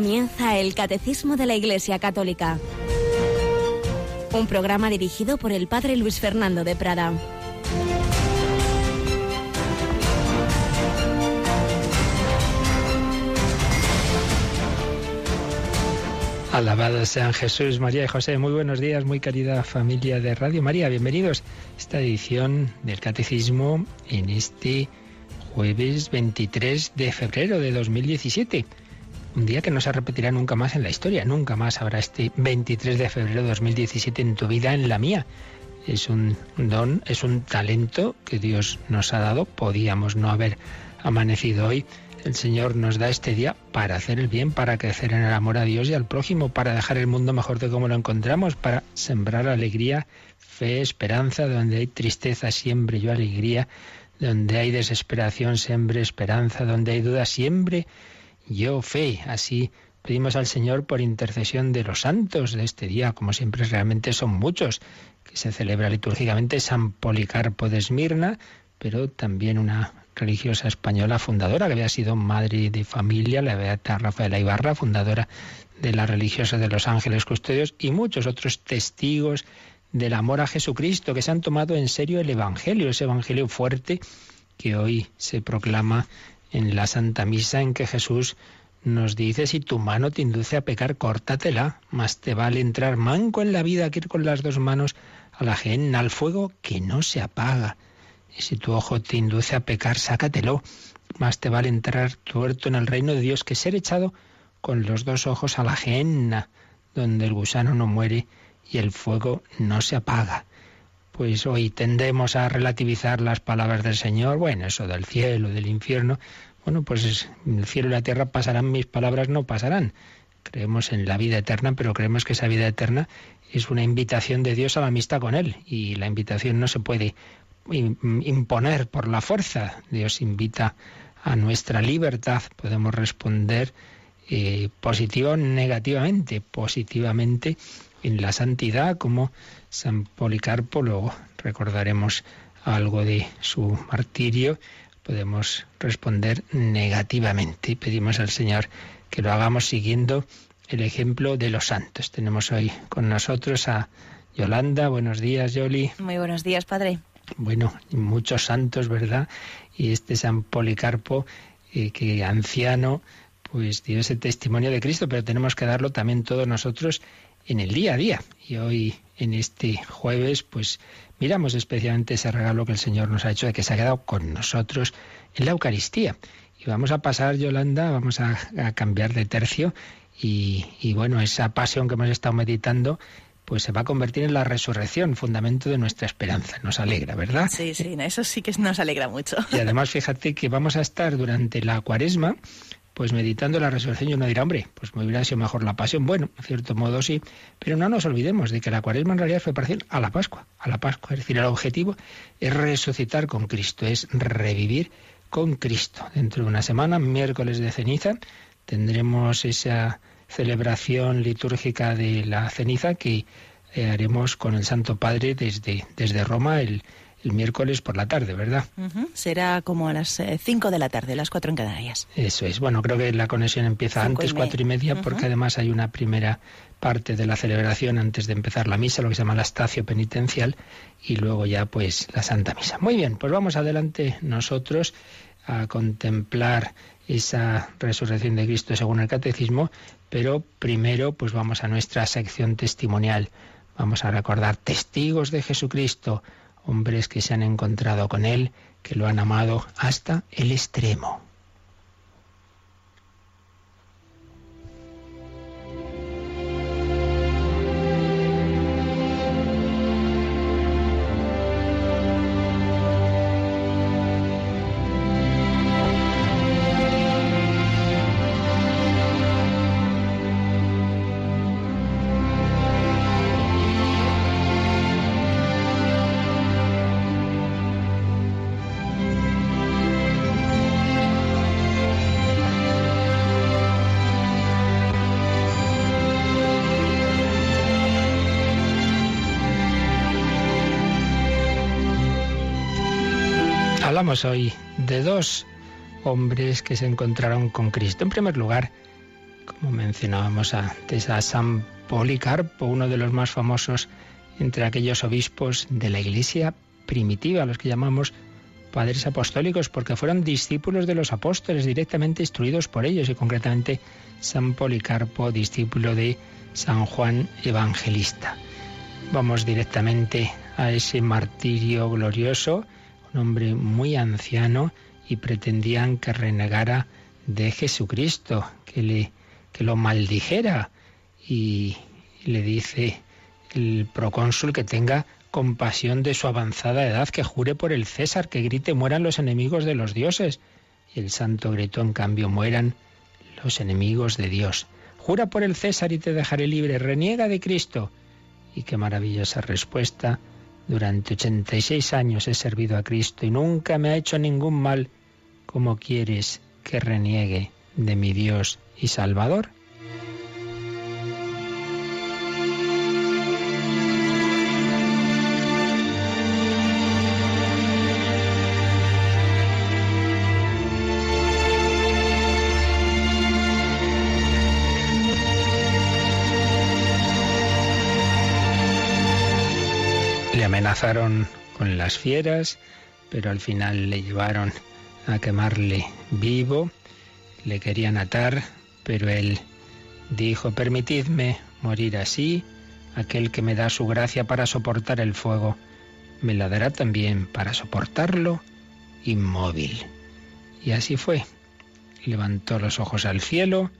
Comienza el Catecismo de la Iglesia Católica. Un programa dirigido por el Padre Luis Fernando de Prada. Alabado sean Jesús, María y José. Muy buenos días, muy querida familia de Radio María. Bienvenidos a esta edición del Catecismo en este jueves 23 de febrero de 2017 un día que no se repetirá nunca más en la historia, nunca más habrá este 23 de febrero de 2017 en tu vida, en la mía. Es un don, es un talento que Dios nos ha dado, podíamos no haber amanecido hoy. El Señor nos da este día para hacer el bien, para crecer en el amor a Dios y al prójimo, para dejar el mundo mejor de como lo encontramos, para sembrar alegría, fe, esperanza, donde hay tristeza siempre yo alegría, donde hay desesperación siempre esperanza, donde hay duda siempre yo fe. Así pedimos al Señor por intercesión de los santos de este día, como siempre realmente son muchos, que se celebra litúrgicamente San Policarpo de Esmirna, pero también una religiosa española fundadora, que había sido madre de familia, la Beata Rafaela Ibarra, fundadora de la religiosa de los ángeles custodios, y muchos otros testigos del amor a Jesucristo, que se han tomado en serio el Evangelio, ese Evangelio fuerte que hoy se proclama en la Santa Misa en que Jesús nos dice, si tu mano te induce a pecar, córtatela, más te vale entrar manco en la vida que ir con las dos manos a la gen, al fuego que no se apaga. Y si tu ojo te induce a pecar, sácatelo, más te vale entrar tuerto en el reino de Dios que ser echado con los dos ojos a la gehenna, donde el gusano no muere y el fuego no se apaga pues hoy tendemos a relativizar las palabras del Señor, bueno, eso del cielo, del infierno, bueno, pues el cielo y la tierra pasarán, mis palabras no pasarán. Creemos en la vida eterna, pero creemos que esa vida eterna es una invitación de Dios a la amistad con Él y la invitación no se puede imponer por la fuerza. Dios invita a nuestra libertad. Podemos responder eh, o negativamente. Positivamente en la santidad, como San Policarpo, luego recordaremos algo de su martirio, podemos responder negativamente. Pedimos al Señor que lo hagamos siguiendo el ejemplo de los santos. Tenemos hoy con nosotros a Yolanda. Buenos días, Yoli. Muy buenos días, Padre. Bueno, muchos santos, ¿verdad? Y este San Policarpo, eh, que anciano, pues dio ese testimonio de Cristo, pero tenemos que darlo también todos nosotros en el día a día. Y hoy, en este jueves, pues miramos especialmente ese regalo que el Señor nos ha hecho de que se ha quedado con nosotros en la Eucaristía. Y vamos a pasar, Yolanda, vamos a, cambiar de tercio y, y, bueno, esa pasión que hemos estado meditando pues se va a convertir en la resurrección, fundamento de nuestra esperanza. Nos alegra, ¿verdad? Sí, sí, eso sí que nos alegra mucho. Y además, fíjate que vamos a estar durante la cuaresma pues meditando la resurrección y uno dirá, hombre, pues me hubiera sido mejor la pasión. Bueno, en cierto modo sí, pero no nos olvidemos de que la cuaresma en realidad fue parecido a la Pascua, a la Pascua. Es decir, el objetivo es resucitar con Cristo, es revivir con Cristo. Dentro de una semana, miércoles de ceniza, tendremos esa celebración litúrgica de la ceniza que eh, haremos con el Santo Padre desde, desde Roma el el miércoles por la tarde, ¿verdad? Será como a las 5 eh, de la tarde, las 4 en Canarias. Eso es. Bueno, creo que la conexión empieza antes, cuatro y media, porque además hay una primera parte de la celebración antes de empezar la misa, lo que se llama la estacio penitencial, y luego ya pues la Santa Misa. Muy bien, pues vamos adelante nosotros a contemplar esa resurrección de Cristo según el catecismo, pero primero pues vamos a nuestra sección testimonial. Vamos a recordar testigos de Jesucristo hombres que se han encontrado con Él, que lo han amado hasta el extremo. Hoy de dos hombres que se encontraron con Cristo. En primer lugar, como mencionábamos antes, a San Policarpo, uno de los más famosos entre aquellos obispos de la Iglesia primitiva, los que llamamos padres apostólicos, porque fueron discípulos de los apóstoles, directamente instruidos por ellos, y concretamente San Policarpo, discípulo de San Juan Evangelista. Vamos directamente a ese martirio glorioso, un hombre muy anciano, y pretendían que renegara de Jesucristo, que, le, que lo maldijera, y le dice el procónsul que tenga compasión de su avanzada edad, que jure por el César, que grite mueran los enemigos de los dioses. Y el santo gritó, en cambio, mueran los enemigos de Dios. Jura por el César y te dejaré libre, reniega de Cristo. Y qué maravillosa respuesta. Durante 86 años he servido a Cristo y nunca me ha hecho ningún mal. ¿Cómo quieres que reniegue de mi Dios y Salvador? Amenazaron con las fieras, pero al final le llevaron a quemarle vivo, le querían atar, pero él dijo, permitidme morir así, aquel que me da su gracia para soportar el fuego, me la dará también para soportarlo inmóvil. Y así fue. Levantó los ojos al cielo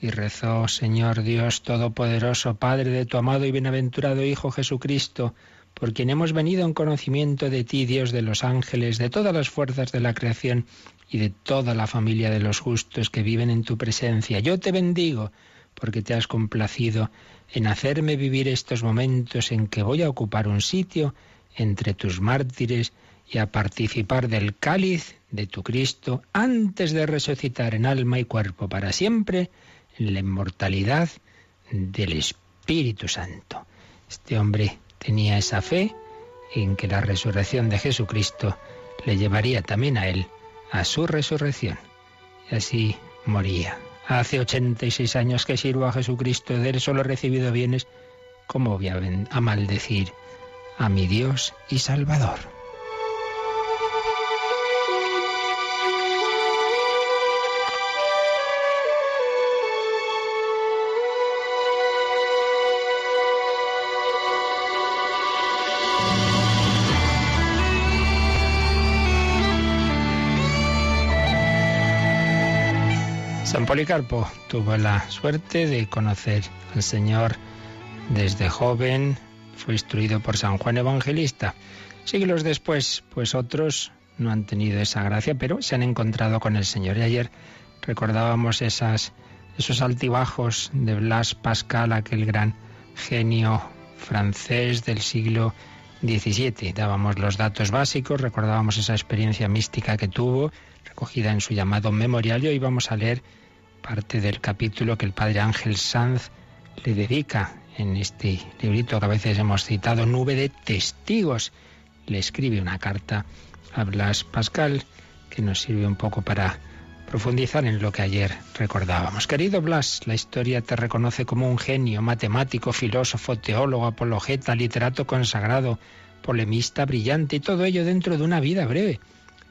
y rezó, Señor Dios Todopoderoso, Padre de tu amado y bienaventurado Hijo Jesucristo, por quien hemos venido en conocimiento de ti, Dios de los ángeles, de todas las fuerzas de la creación y de toda la familia de los justos que viven en tu presencia. Yo te bendigo porque te has complacido en hacerme vivir estos momentos en que voy a ocupar un sitio entre tus mártires y a participar del cáliz de tu Cristo antes de resucitar en alma y cuerpo para siempre en la inmortalidad del Espíritu Santo. Este hombre tenía esa fe en que la resurrección de Jesucristo le llevaría también a él a su resurrección. Y así moría. Hace 86 años que sirvo a Jesucristo, de él solo recibido bienes, ¿cómo voy a maldecir a mi Dios y Salvador? Policarpo tuvo la suerte de conocer al Señor desde joven, fue instruido por San Juan Evangelista. Siglos después, pues otros no han tenido esa gracia, pero se han encontrado con el Señor. Y ayer recordábamos esas, esos altibajos de Blas Pascal, aquel gran genio francés del siglo XVII. Dábamos los datos básicos, recordábamos esa experiencia mística que tuvo, recogida en su llamado memorial, y hoy vamos a leer parte del capítulo que el padre Ángel Sanz le dedica en este librito que a veces hemos citado, Nube de Testigos. Le escribe una carta a Blas Pascal que nos sirve un poco para profundizar en lo que ayer recordábamos. Querido Blas, la historia te reconoce como un genio, matemático, filósofo, teólogo, apologeta, literato consagrado, polemista brillante y todo ello dentro de una vida breve,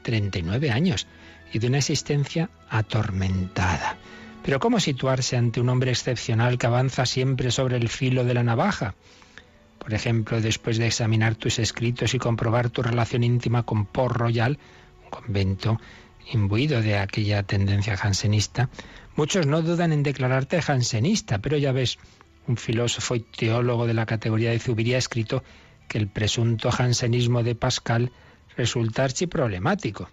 39 años, y de una existencia atormentada. Pero ¿cómo situarse ante un hombre excepcional que avanza siempre sobre el filo de la navaja? Por ejemplo, después de examinar tus escritos y comprobar tu relación íntima con Port Royal, un convento imbuido de aquella tendencia jansenista, muchos no dudan en declararte jansenista, pero ya ves, un filósofo y teólogo de la categoría de Zubiría ha escrito que el presunto jansenismo de Pascal resulta archiproblemático.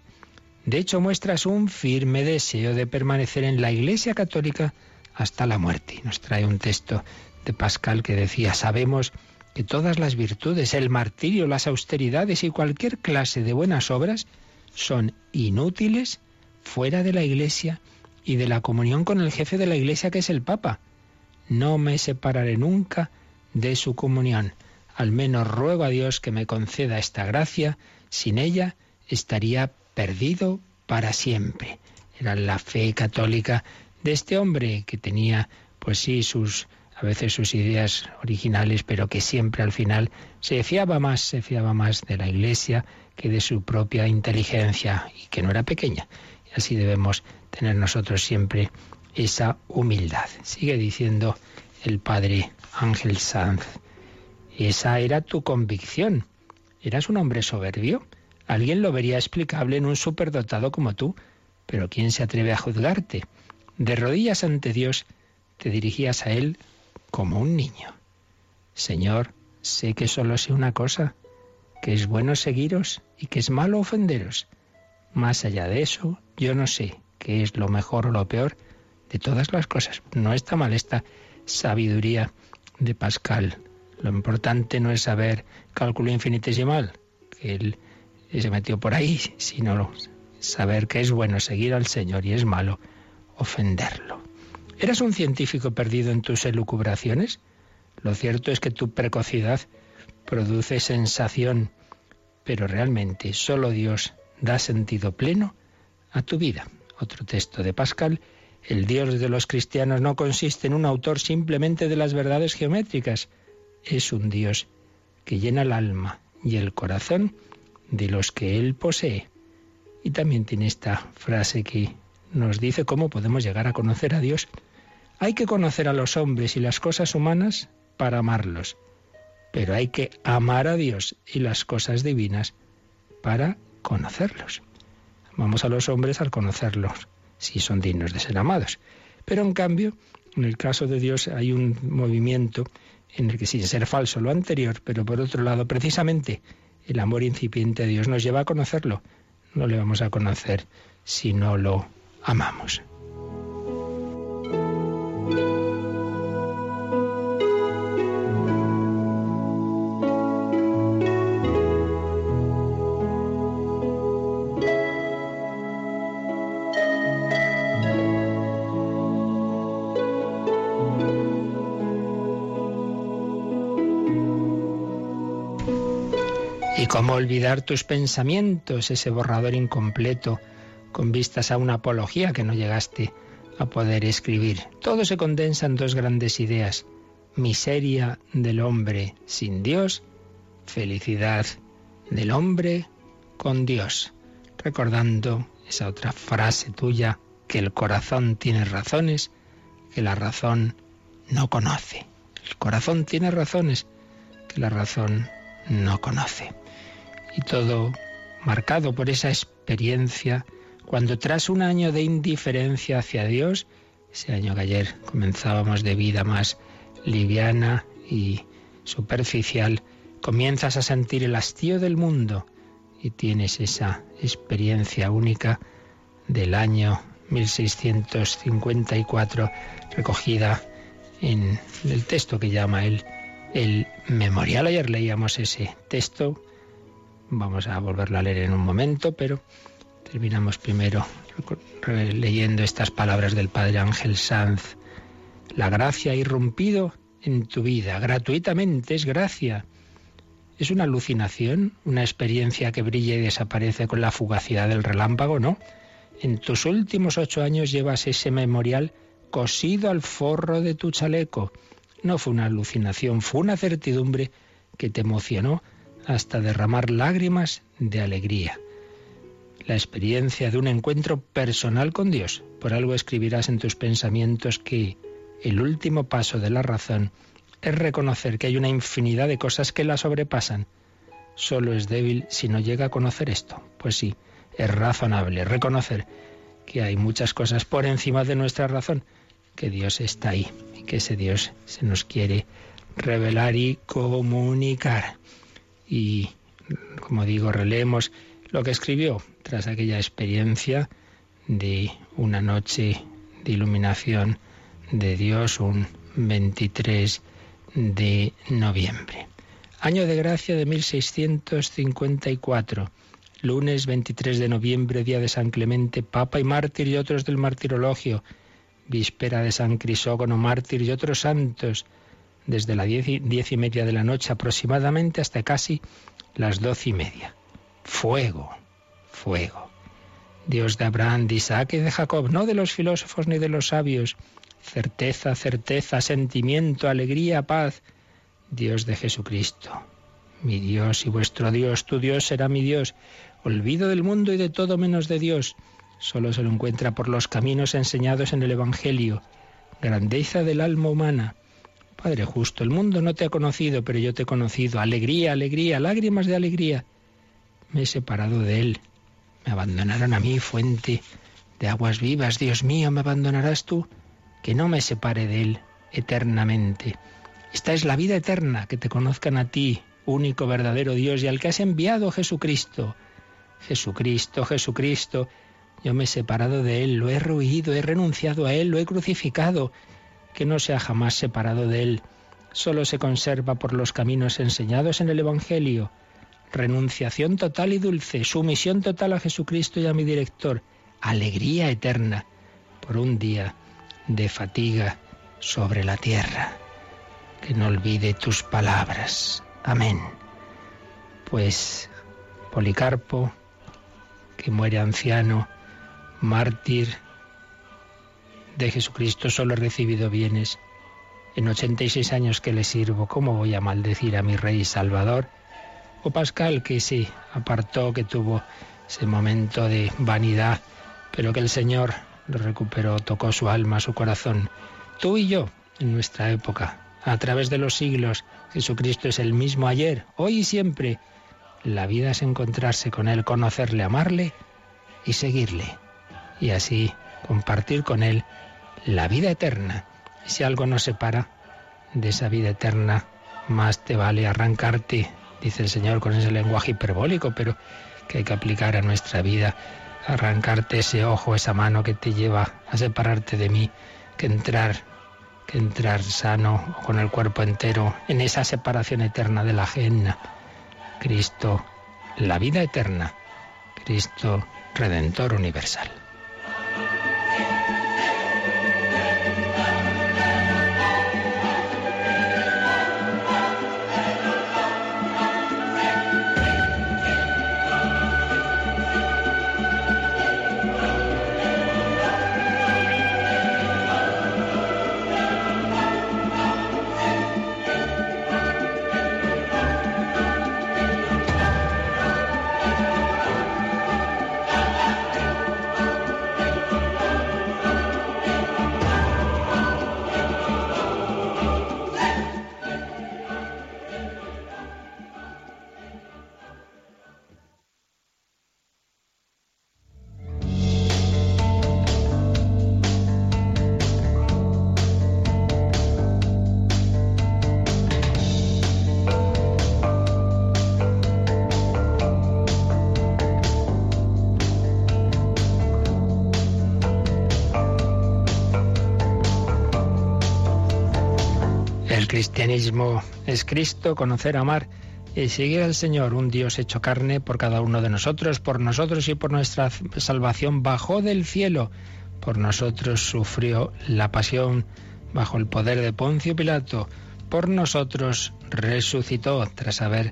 De hecho, muestras un firme deseo de permanecer en la Iglesia Católica hasta la muerte. Nos trae un texto de Pascal que decía, sabemos que todas las virtudes, el martirio, las austeridades y cualquier clase de buenas obras son inútiles fuera de la Iglesia y de la comunión con el jefe de la Iglesia que es el Papa. No me separaré nunca de su comunión. Al menos ruego a Dios que me conceda esta gracia. Sin ella estaría perdido para siempre. Era la fe católica de este hombre que tenía, pues sí, sus a veces sus ideas originales, pero que siempre al final se fiaba más, se fiaba más de la Iglesia que de su propia inteligencia y que no era pequeña. Y así debemos tener nosotros siempre esa humildad. Sigue diciendo el padre Ángel Sanz. Esa era tu convicción. Eras un hombre soberbio. Alguien lo vería explicable en un superdotado como tú, pero ¿quién se atreve a juzgarte? De rodillas ante Dios te dirigías a Él como un niño. Señor, sé que solo sé una cosa, que es bueno seguiros y que es malo ofenderos. Más allá de eso, yo no sé qué es lo mejor o lo peor de todas las cosas. No está mal esta sabiduría de Pascal. Lo importante no es saber cálculo infinitesimal, que él se metió por ahí, sino saber que es bueno seguir al Señor y es malo ofenderlo. ¿Eras un científico perdido en tus elucubraciones? Lo cierto es que tu precocidad produce sensación, pero realmente solo Dios da sentido pleno a tu vida. Otro texto de Pascal, el Dios de los cristianos no consiste en un autor simplemente de las verdades geométricas, es un Dios que llena el alma y el corazón de los que Él posee. Y también tiene esta frase que nos dice cómo podemos llegar a conocer a Dios. Hay que conocer a los hombres y las cosas humanas para amarlos, pero hay que amar a Dios y las cosas divinas para conocerlos. Amamos a los hombres al conocerlos, si son dignos de ser amados. Pero en cambio, en el caso de Dios hay un movimiento en el que sin ser falso lo anterior, pero por otro lado, precisamente el amor incipiente a Dios nos lleva a conocerlo. No le vamos a conocer si no lo amamos. ¿Cómo olvidar tus pensamientos, ese borrador incompleto, con vistas a una apología que no llegaste a poder escribir? Todo se condensa en dos grandes ideas. Miseria del hombre sin Dios, felicidad del hombre con Dios. Recordando esa otra frase tuya, que el corazón tiene razones, que la razón no conoce. El corazón tiene razones que la razón no conoce todo marcado por esa experiencia, cuando tras un año de indiferencia hacia Dios, ese año que ayer comenzábamos de vida más liviana y superficial, comienzas a sentir el hastío del mundo y tienes esa experiencia única del año 1654 recogida en el texto que llama el memorial. Ayer leíamos ese texto Vamos a volverlo a leer en un momento, pero terminamos primero leyendo estas palabras del Padre Ángel Sanz. La gracia ha irrumpido en tu vida, gratuitamente es gracia. ¿Es una alucinación, una experiencia que brilla y desaparece con la fugacidad del relámpago? No. En tus últimos ocho años llevas ese memorial cosido al forro de tu chaleco. No fue una alucinación, fue una certidumbre que te emocionó hasta derramar lágrimas de alegría. La experiencia de un encuentro personal con Dios. Por algo escribirás en tus pensamientos que el último paso de la razón es reconocer que hay una infinidad de cosas que la sobrepasan. Solo es débil si no llega a conocer esto. Pues sí, es razonable reconocer que hay muchas cosas por encima de nuestra razón, que Dios está ahí y que ese Dios se nos quiere revelar y comunicar y, como digo, releemos lo que escribió tras aquella experiencia de una noche de iluminación de Dios, un 23 de noviembre. Año de gracia de 1654, lunes 23 de noviembre, día de San Clemente, Papa y mártir y otros del martirologio, víspera de San Crisógono, mártir y otros santos, desde las diez y, media de la noche aproximadamente hasta casi las doce y media. Fuego, fuego. Dios de Abraham, de Isaac y de Jacob, no de los filósofos ni de los sabios. Certeza, certeza, sentimiento, alegría, paz. Dios de Jesucristo. Mi Dios y vuestro Dios, tu Dios será mi Dios. Olvido del mundo y de todo menos de Dios. Solo se lo encuentra por los caminos enseñados en el Evangelio. Grandeza del alma humana. Padre justo, el mundo no te ha conocido, pero yo te he conocido. Alegría, alegría, lágrimas de alegría. Me he separado de él. Me abandonaron a mí, fuente de aguas vivas. Dios mío, ¿me abandonarás tú? Que no me separe de él eternamente. Esta es la vida eterna, que te conozcan a ti, único verdadero Dios, y al que has enviado Jesucristo. Jesucristo, Jesucristo. Yo me he separado de Él, lo he ruido, he renunciado a Él, lo he crucificado. Que no se ha jamás separado de Él. Solo se conserva por los caminos enseñados en el Evangelio renunciación total y dulce, sumisión total a Jesucristo y a mi director, alegría eterna por un día de fatiga sobre la tierra. Que no olvide tus palabras. Amén. Pues Policarpo, que muere anciano, mártir de Jesucristo, solo he recibido bienes. En 86 años que le sirvo, ¿cómo voy a maldecir a mi Rey Salvador? o Pascal, que sí, apartó, que tuvo ese momento de vanidad, pero que el Señor lo recuperó, tocó su alma, su corazón. Tú y yo, en nuestra época, a través de los siglos, Jesucristo es el mismo ayer, hoy y siempre. La vida es encontrarse con Él, conocerle, amarle y seguirle. Y así compartir con Él la vida eterna. Si algo nos separa de esa vida eterna, más te vale arrancarte dice el Señor con ese lenguaje hiperbólico, pero que hay que aplicar a nuestra vida, arrancarte ese ojo, esa mano que te lleva a separarte de mí, que entrar, que entrar sano con el cuerpo entero en esa separación eterna de la ajena. Cristo, la vida eterna, Cristo, Redentor universal. Cristianismo es Cristo, conocer, amar y seguir al Señor, un Dios hecho carne por cada uno de nosotros, por nosotros y por nuestra salvación, bajó del cielo, por nosotros sufrió la pasión bajo el poder de Poncio Pilato, por nosotros resucitó tras haber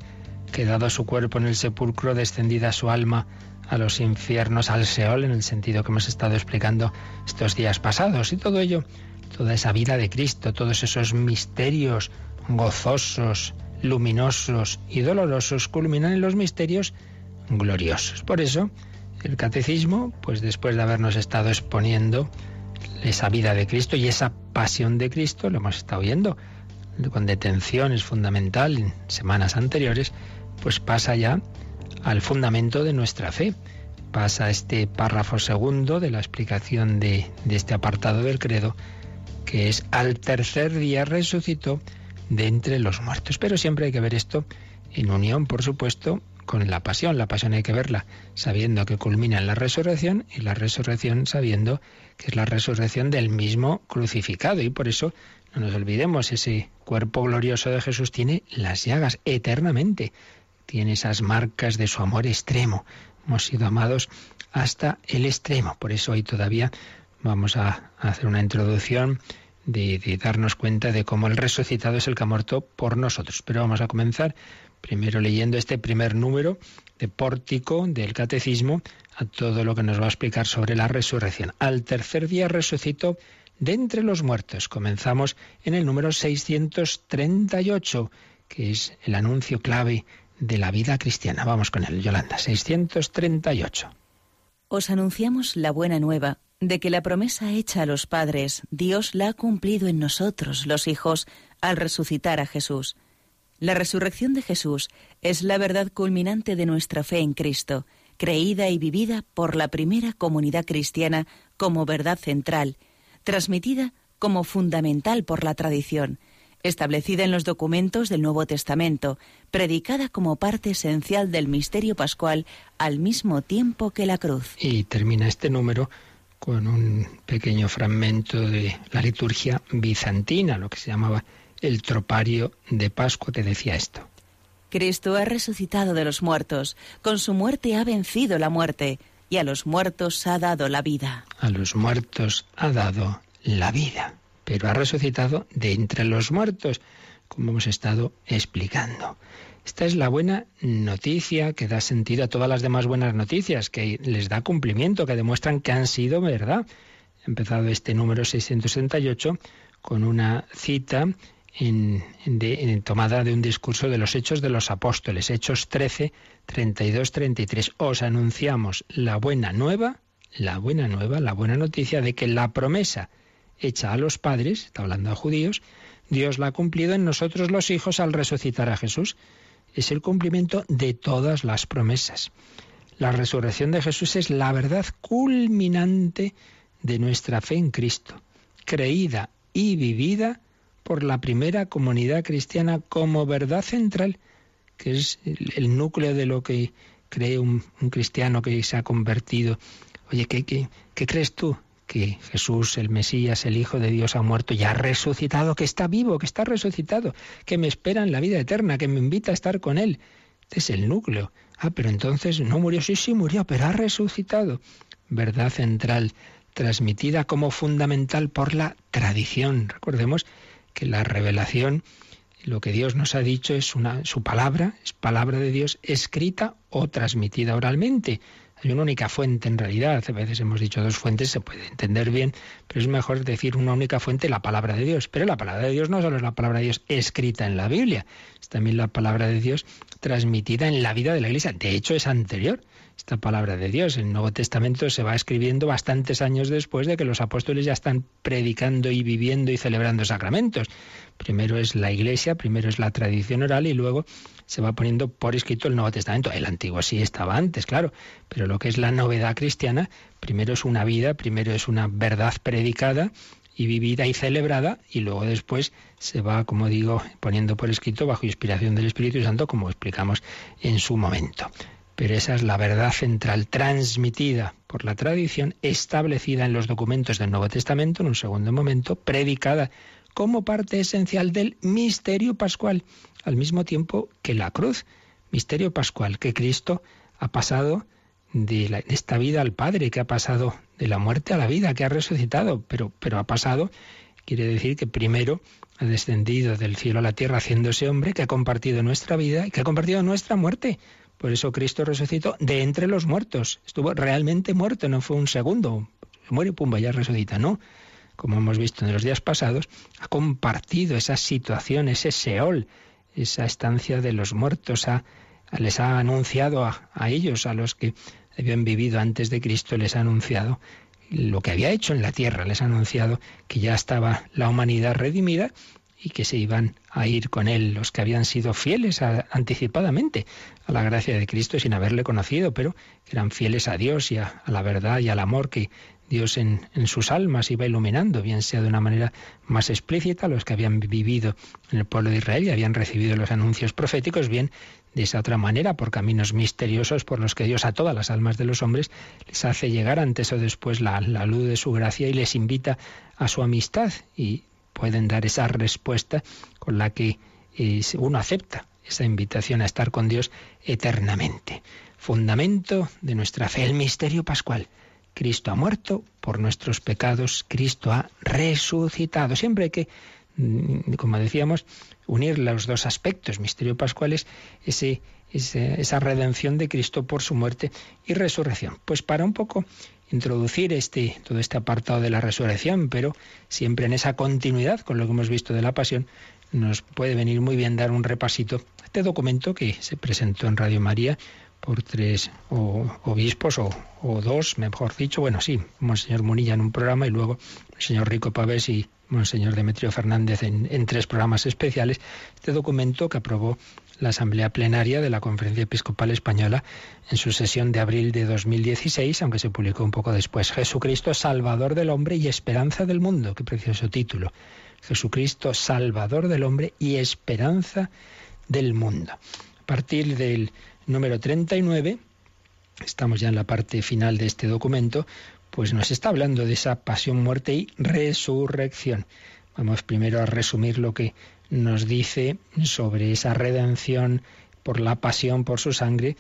quedado su cuerpo en el sepulcro, descendida su alma a los infiernos, al Seol, en el sentido que hemos estado explicando estos días pasados, y todo ello toda esa vida de Cristo, todos esos misterios gozosos, luminosos y dolorosos culminan en los misterios gloriosos. Por eso, el catecismo, pues después de habernos estado exponiendo esa vida de Cristo y esa pasión de Cristo, lo hemos estado viendo con detención, es fundamental en semanas anteriores, pues pasa ya al fundamento de nuestra fe. Pasa este párrafo segundo de la explicación de, de este apartado del credo, que es al tercer día resucitó de entre los muertos. Pero siempre hay que ver esto en unión, por supuesto, con la pasión. La pasión hay que verla sabiendo que culmina en la resurrección y la resurrección sabiendo que es la resurrección del mismo crucificado. Y por eso no nos olvidemos, ese cuerpo glorioso de Jesús tiene las llagas eternamente. Tiene esas marcas de su amor extremo. Hemos sido amados hasta el extremo. Por eso hoy todavía vamos a hacer una introducción de, darnos cuenta de cómo el resucitado es el que ha muerto por nosotros. Pero vamos a comenzar primero leyendo este primer número de pórtico del catecismo a todo lo que nos va a explicar sobre la resurrección. Al tercer día resucitó de entre los muertos. Comenzamos en el número 638, que es el anuncio clave de la vida cristiana. Vamos con él, Yolanda, 638. Os anunciamos la buena nueva de que la promesa hecha a los padres, Dios la ha cumplido en nosotros, los hijos, al resucitar a Jesús. La resurrección de Jesús es la verdad culminante de nuestra fe en Cristo, creída y vivida por la primera comunidad cristiana como verdad central, transmitida como fundamental por la tradición, establecida en los documentos del Nuevo Testamento, predicada como parte esencial del misterio pascual al mismo tiempo que la cruz. Y termina este número con un pequeño fragmento de la liturgia bizantina, lo que se llamaba el tropario de Pascua que decía esto. Cristo ha resucitado de los muertos, con su muerte ha vencido la muerte, y a los muertos ha dado la vida. A los muertos ha dado la vida, pero ha resucitado de entre los muertos, como hemos estado explicando. Esta es la buena noticia que da sentido a todas las demás buenas noticias, que les da cumplimiento, que demuestran que han sido verdad. Empezado este número 668 con una cita en, tomada de un discurso de los Hechos de los Apóstoles, Hechos 13, 32, 33. Os anunciamos la buena nueva, la buena nueva, la buena noticia de que la promesa hecha a los padres, está hablando a judíos, Dios la ha cumplido en nosotros los hijos al resucitar a Jesús. Es el cumplimiento de todas las promesas. La resurrección de Jesús es la verdad culminante de nuestra fe en Cristo, creída y vivida por la primera comunidad cristiana como verdad central, que es el, núcleo de lo que cree un, cristiano que se ha convertido. Oye, ¿qué, crees tú? Que Jesús, el Mesías, el Hijo de Dios, ha muerto y ha resucitado, que está vivo, que está resucitado, que me espera en la vida eterna, que me invita a estar con Él. Este es el núcleo. Ah, pero entonces no murió, sí, sí murió, pero ha resucitado. Verdad central, transmitida como fundamental por la tradición. Recordemos que la revelación, lo que Dios nos ha dicho es una, su palabra, es palabra de Dios escrita o transmitida oralmente. Hay una única fuente en realidad. A veces hemos dicho dos fuentes, se puede entender bien, pero es mejor decir una única fuente, la palabra de Dios. Pero la palabra de Dios no solo es la palabra de Dios escrita en la Biblia, es también la palabra de Dios transmitida en la vida de la Iglesia. De hecho, es anterior esta palabra de Dios. El Nuevo Testamento se va escribiendo bastantes años después de que los apóstoles ya están predicando y viviendo y celebrando sacramentos. Primero es la Iglesia, primero es la tradición oral y luego se va poniendo por escrito el Nuevo Testamento. El Antiguo sí estaba antes, claro, pero lo que es la novedad cristiana, primero es una vida, primero es una verdad predicada y vivida y celebrada, y luego después se va, como digo, poniendo por escrito bajo inspiración del Espíritu Santo, como explicamos en su momento pero esa es la verdad central transmitida por la tradición, establecida en los documentos del Nuevo Testamento, en un segundo momento, predicada como parte esencial del misterio pascual, al mismo tiempo que la cruz, misterio pascual, que Cristo ha pasado de, esta vida al Padre, que ha pasado de la muerte a la vida, que ha resucitado, pero, pero ha pasado, quiere decir que primero ha descendido del cielo a la tierra haciéndose hombre, que ha compartido nuestra vida y que ha compartido nuestra muerte, por eso Cristo resucitó de entre los muertos. Estuvo realmente muerto, no fue un segundo. Se muere y pumba, ya resucita, ¿no? Como hemos visto en los días pasados, ha compartido esa situación, ese Seol, esa estancia de los muertos, les ha anunciado a, ellos, a los que habían vivido antes de Cristo, les ha anunciado lo que había hecho en la tierra, les ha anunciado que ya estaba la humanidad redimida y que se iban a ir con él los que habían sido fieles anticipadamente a la gracia de Cristo sin haberle conocido, pero eran fieles a Dios y a, la verdad y al amor que Dios en, sus almas iba iluminando, bien sea de una manera más explícita, los que habían vivido en el pueblo de Israel y habían recibido los anuncios proféticos, bien de esa otra manera, por caminos misteriosos por los que Dios a todas las almas de los hombres les hace llegar antes o después la, luz de su gracia y les invita a su amistad. Y pueden dar esa respuesta con la que uno acepta esa invitación a estar con Dios eternamente. Fundamento de nuestra fe, el misterio pascual. Cristo ha muerto por nuestros pecados, Cristo ha resucitado. Siempre hay que, mm, como decíamos, unir los dos aspectos. Misterio pascual es ese esa redención de Cristo por su muerte y resurrección. Pues para un poco introducir este, todo este apartado de la resurrección, pero siempre en esa continuidad con lo que hemos visto de la pasión, nos puede venir muy bien dar un repasito a este documento que se presentó en Radio María por tres obispos o, dos, mejor dicho, bueno, sí, Monseñor Munilla en un programa y luego Monseñor Rico Pavés y Monseñor Demetrio Fernández en, en tres programas especiales. Este documento que aprobó la Asamblea Plenaria de la Conferencia Episcopal Española en su sesión de abril de 2016, aunque se publicó un poco después. Jesucristo, Salvador del hombre y esperanza del mundo. Qué precioso título. Jesucristo, Salvador del hombre y esperanza del mundo. A partir del número 39, estamos ya en la parte final de este documento, pues nos está hablando de esa pasión, muerte y resurrección. Vamos primero a resumir lo que nos dice sobre esa redención por la pasión, por su sangre,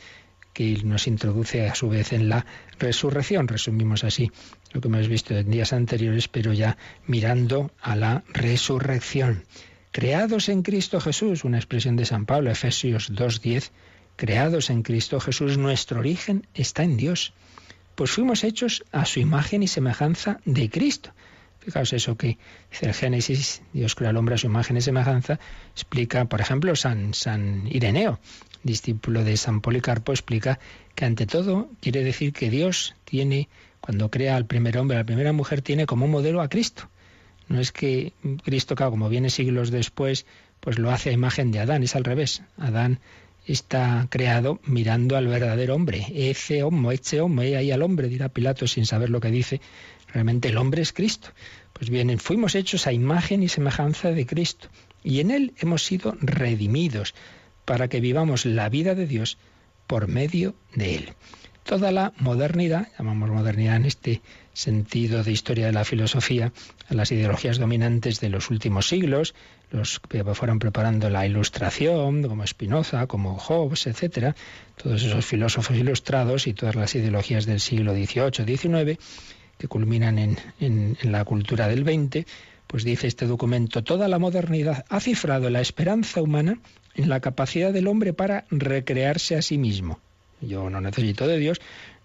que nos introduce a su vez en la resurrección. Resumimos así lo que hemos visto en días anteriores, pero ya mirando a la resurrección. Creados en Cristo Jesús, una expresión de San Pablo, Efesios 2.10, creados en Cristo Jesús, nuestro origen está en Dios, pues fuimos hechos a su imagen y semejanza de Cristo. Fijaos eso que dice el Génesis, Dios crea al hombre a su imagen y semejanza, explica, por ejemplo, San, San Ireneo, discípulo de San Policarpo, explica que ante todo quiere decir que Dios tiene, cuando crea al primer hombre, a la primera mujer, tiene como modelo a Cristo. No es que Cristo, como viene siglos después, pues lo hace a imagen de Adán, es al revés. Adán está creado mirando al verdadero hombre. Ese homo, ese homo, ahí al hombre, dirá Pilato sin saber lo que dice. Realmente el hombre es Cristo. Pues bien, fuimos hechos a imagen y semejanza de Cristo. Y en Él hemos sido redimidos para que vivamos la vida de Dios por medio de Él. Toda la modernidad, llamamos modernidad en este sentido de historia de la filosofía, a las ideologías dominantes de los últimos siglos, los que fueron preparando la ilustración, como Spinoza, como Hobbes, etcétera, todos esos filósofos ilustrados y todas las ideologías del siglo XVIII, XIX, que culminan en, en, en la cultura del XX, pues dice este documento, toda la modernidad ha cifrado la esperanza humana en la capacidad del hombre para recrearse a sí mismo. Yo no necesito de Dios,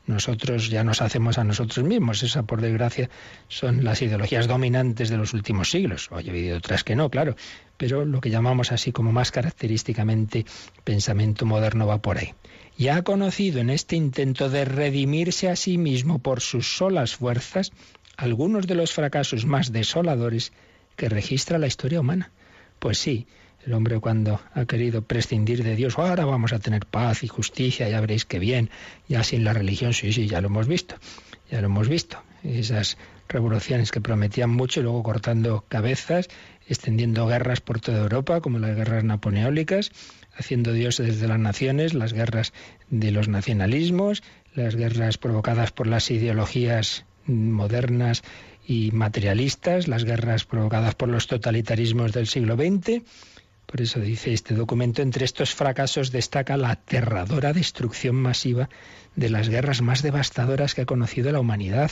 nosotros ya nos hacemos a nosotros mismos. Esa, por desgracia, son las ideologías dominantes de los últimos siglos. Hoy he habido otras que no, claro, pero lo que llamamos así como más característicamente pensamiento moderno va por ahí. Y ha conocido en este intento de redimirse a sí mismo por sus solas fuerzas algunos de los fracasos más desoladores que registra la historia humana. Pues sí, el hombre cuando ha querido prescindir de Dios, ahora vamos a tener paz y justicia, ya veréis qué bien, ya sin la religión, sí, sí, ya lo hemos visto, ya lo hemos visto. Esas revoluciones que prometían mucho luego cortando cabezas, extendiendo guerras por toda Europa, como las guerras napoleónicas, haciendo Dios desde las naciones, las guerras de los nacionalismos, las guerras provocadas por las ideologías modernas y materialistas, las guerras provocadas por los totalitarismos del siglo XX, por eso dice este documento, entre estos fracasos destaca la aterradora destrucción masiva de las guerras más devastadoras que ha conocido la humanidad,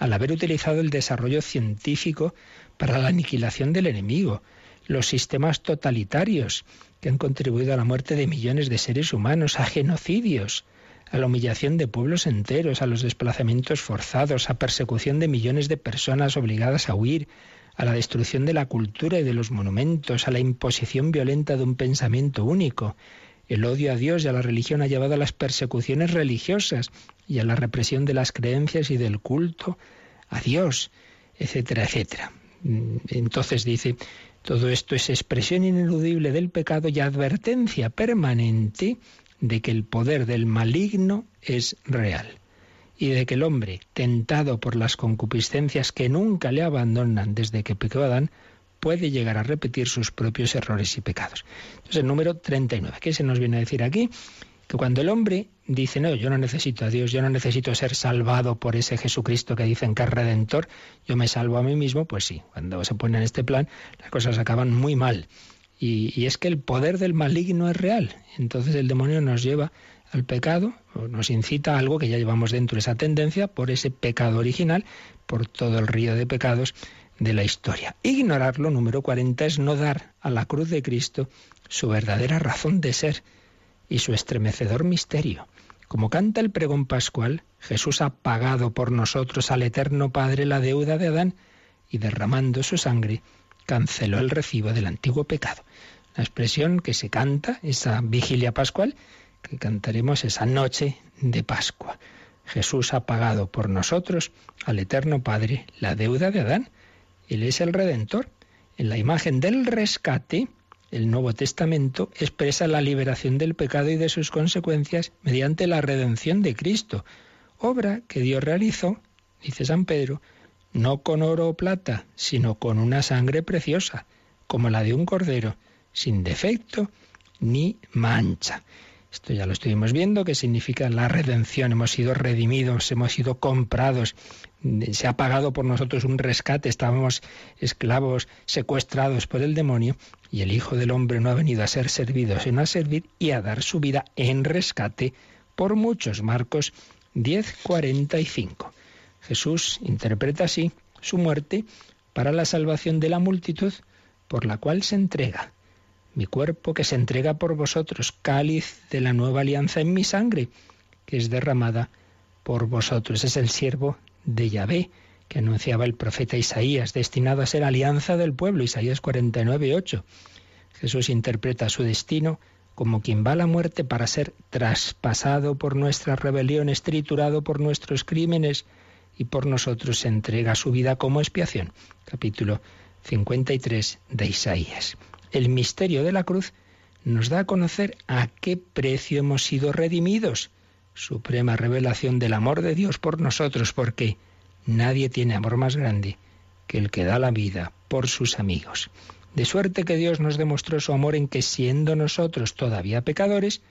al haber utilizado el desarrollo científico para la aniquilación del enemigo, los sistemas totalitarios que han contribuido a la muerte de millones de seres humanos, a genocidios, a la humillación de pueblos enteros, a los desplazamientos forzados, a persecución de millones de personas obligadas a huir, a la destrucción de la cultura y de los monumentos, a la imposición violenta de un pensamiento único. El odio a Dios y a la religión ha llevado a las persecuciones religiosas y a la represión de las creencias y del culto a Dios, etcétera, etcétera. Entonces dice, todo esto es expresión ineludible del pecado y advertencia permanente de que el poder del maligno es real y de que el hombre, tentado por las concupiscencias que nunca le abandonan desde que pecó Adán, puede llegar a repetir sus propios errores y pecados. Entonces, el número 39, ¿qué se nos viene a decir aquí? Que cuando el hombre dice, no, yo no necesito a Dios, yo no necesito ser salvado por ese Jesucristo que dicen que es redentor, yo me salvo a mí mismo, pues sí, cuando se pone en este plan, las cosas acaban muy mal. Y, y es que el poder del maligno es real. Entonces el demonio nos lleva al pecado, nos incita a algo que ya llevamos dentro, esa tendencia por ese pecado original, por todo el río de pecados de la historia. Ignorarlo, número 40, es no dar a la cruz de Cristo su verdadera razón de ser. y su estremecedor misterio. Como canta el pregón pascual, Jesús ha pagado por nosotros al Eterno Padre la deuda de Adán y derramando su sangre canceló el recibo del antiguo pecado. La expresión que se canta, esa vigilia pascual, que cantaremos esa noche de Pascua. Jesús ha pagado por nosotros al Eterno Padre la deuda de Adán. Él es el Redentor. En la imagen del rescate, el Nuevo Testamento expresa la liberación del pecado y de sus consecuencias mediante la redención de Cristo, obra que Dios realizó, dice San Pedro, no con oro o plata, sino con una sangre preciosa, como la de un cordero, sin defecto ni mancha. Esto ya lo estuvimos viendo, que significa la redención. Hemos sido redimidos, hemos sido comprados. Se ha pagado por nosotros un rescate. Estábamos esclavos, secuestrados por el demonio. Y el Hijo del Hombre no ha venido a ser servido, sino a servir y a dar su vida en rescate por muchos. Marcos 10, 45. Jesús interpreta así su muerte para la salvación de la multitud por la cual se entrega mi cuerpo que se entrega por vosotros, cáliz de la nueva alianza en mi sangre, que es derramada por vosotros. Es el siervo de Yahvé que anunciaba el profeta Isaías, destinado a ser alianza del pueblo, Isaías 49, 8. Jesús interpreta su destino como quien va a la muerte para ser traspasado por nuestras rebeliones, triturado por nuestros crímenes, y por nosotros se entrega su vida como expiación. Capítulo 53 de Isaías el misterio de la cruz nos da a conocer a qué precio hemos sido redimidos. Suprema revelación del amor de Dios por nosotros, porque nadie tiene amor más grande que el que da la vida por sus amigos. De suerte que Dios nos demostró su amor en que siendo nosotros todavía pecadores,